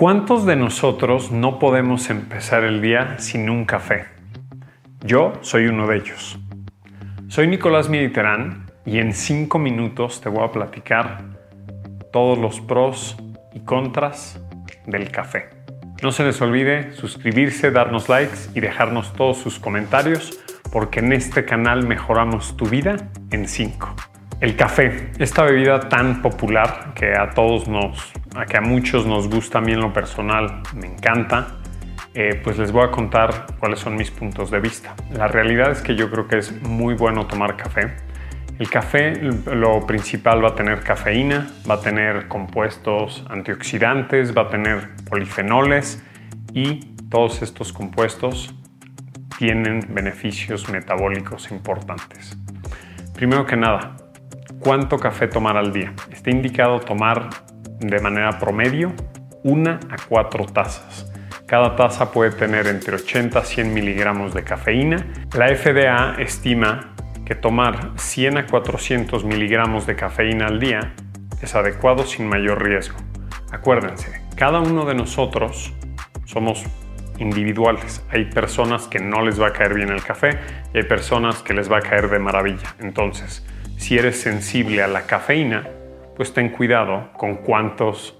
¿Cuántos de nosotros no podemos empezar el día sin un café? Yo soy uno de ellos. Soy Nicolás Militerán y en cinco minutos te voy a platicar todos los pros y contras del café. No se les olvide suscribirse, darnos likes y dejarnos todos sus comentarios porque en este canal mejoramos tu vida en 5. El café, esta bebida tan popular que a todos nos, a que a muchos nos gusta, a lo personal me encanta, eh, pues les voy a contar cuáles son mis puntos de vista. La realidad es que yo creo que es muy bueno tomar café. El café, lo principal, va a tener cafeína, va a tener compuestos antioxidantes, va a tener polifenoles y todos estos compuestos tienen beneficios metabólicos importantes. Primero que nada, ¿Cuánto café tomar al día? Está indicado tomar de manera promedio una a cuatro tazas. Cada taza puede tener entre 80 a 100 miligramos de cafeína. La FDA estima que tomar 100 a 400 miligramos de cafeína al día es adecuado sin mayor riesgo. Acuérdense, cada uno de nosotros somos individuales. Hay personas que no les va a caer bien el café y hay personas que les va a caer de maravilla. Entonces, si eres sensible a la cafeína, pues ten cuidado con cuántos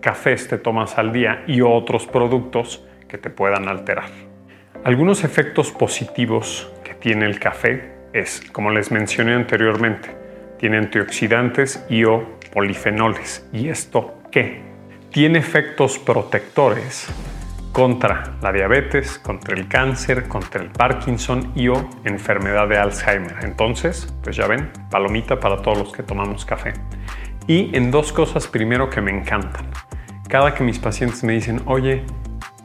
cafés te tomas al día y otros productos que te puedan alterar. Algunos efectos positivos que tiene el café es, como les mencioné anteriormente, tiene antioxidantes y o polifenoles. ¿Y esto qué? Tiene efectos protectores contra la diabetes, contra el cáncer, contra el Parkinson y o enfermedad de Alzheimer. Entonces, pues ya ven, palomita para todos los que tomamos café. Y en dos cosas primero que me encantan. Cada que mis pacientes me dicen, oye,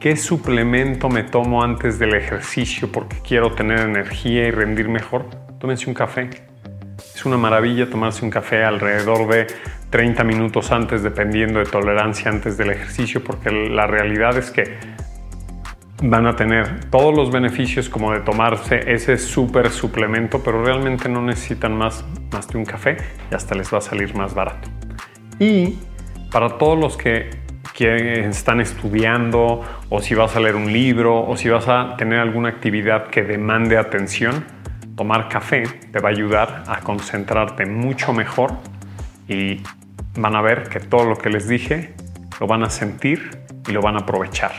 ¿qué suplemento me tomo antes del ejercicio porque quiero tener energía y rendir mejor? Tómense un café. Es una maravilla tomarse un café alrededor de 30 minutos antes, dependiendo de tolerancia antes del ejercicio, porque la realidad es que van a tener todos los beneficios como de tomarse ese súper suplemento, pero realmente no necesitan más, más de un café y hasta les va a salir más barato. Y para todos los que, que están estudiando o si vas a leer un libro o si vas a tener alguna actividad que demande atención, tomar café te va a ayudar a concentrarte mucho mejor y van a ver que todo lo que les dije lo van a sentir y lo van a aprovechar.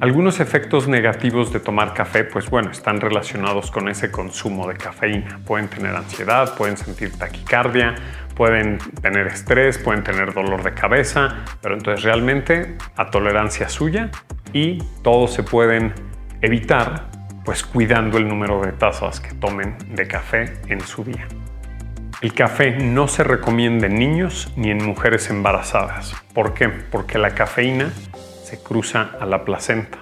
Algunos efectos negativos de tomar café, pues bueno, están relacionados con ese consumo de cafeína. Pueden tener ansiedad, pueden sentir taquicardia, pueden tener estrés, pueden tener dolor de cabeza, pero entonces realmente a tolerancia suya y todos se pueden evitar pues cuidando el número de tazas que tomen de café en su día. El café no se recomienda en niños ni en mujeres embarazadas. ¿Por qué? Porque la cafeína se cruza a la placenta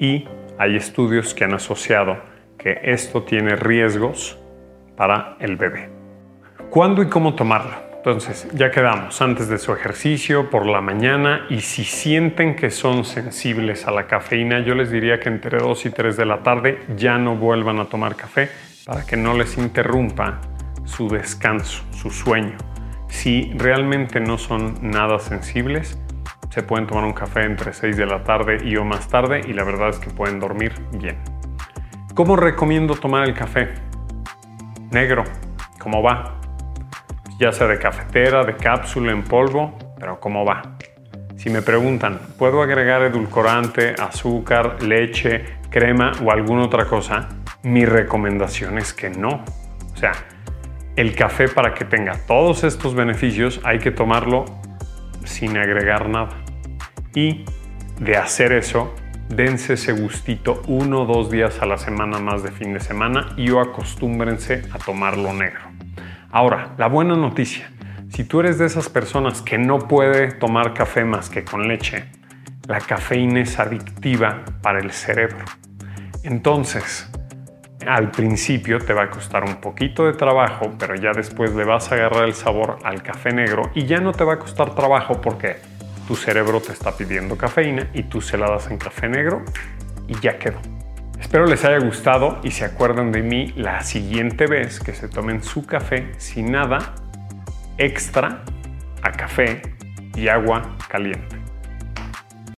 y hay estudios que han asociado que esto tiene riesgos para el bebé. ¿Cuándo y cómo tomarlo? Entonces, ya quedamos antes de su ejercicio, por la mañana, y si sienten que son sensibles a la cafeína, yo les diría que entre 2 y 3 de la tarde ya no vuelvan a tomar café para que no les interrumpa su descanso, su sueño. Si realmente no son nada sensibles, se pueden tomar un café entre 6 de la tarde y o más tarde y la verdad es que pueden dormir bien. ¿Cómo recomiendo tomar el café? Negro, ¿cómo va? Ya sea de cafetera, de cápsula, en polvo, pero ¿cómo va? Si me preguntan, ¿puedo agregar edulcorante, azúcar, leche, crema o alguna otra cosa? Mi recomendación es que no. O sea, el café para que tenga todos estos beneficios hay que tomarlo sin agregar nada. Y de hacer eso, dense ese gustito uno o dos días a la semana más de fin de semana y o acostúmbrense a tomarlo negro. Ahora, la buena noticia, si tú eres de esas personas que no puede tomar café más que con leche, la cafeína es adictiva para el cerebro. Entonces, al principio te va a costar un poquito de trabajo, pero ya después le vas a agarrar el sabor al café negro y ya no te va a costar trabajo porque tu cerebro te está pidiendo cafeína y tú se la das en café negro y ya quedó. Espero les haya gustado y se acuerden de mí la siguiente vez que se tomen su café sin nada extra a café y agua caliente.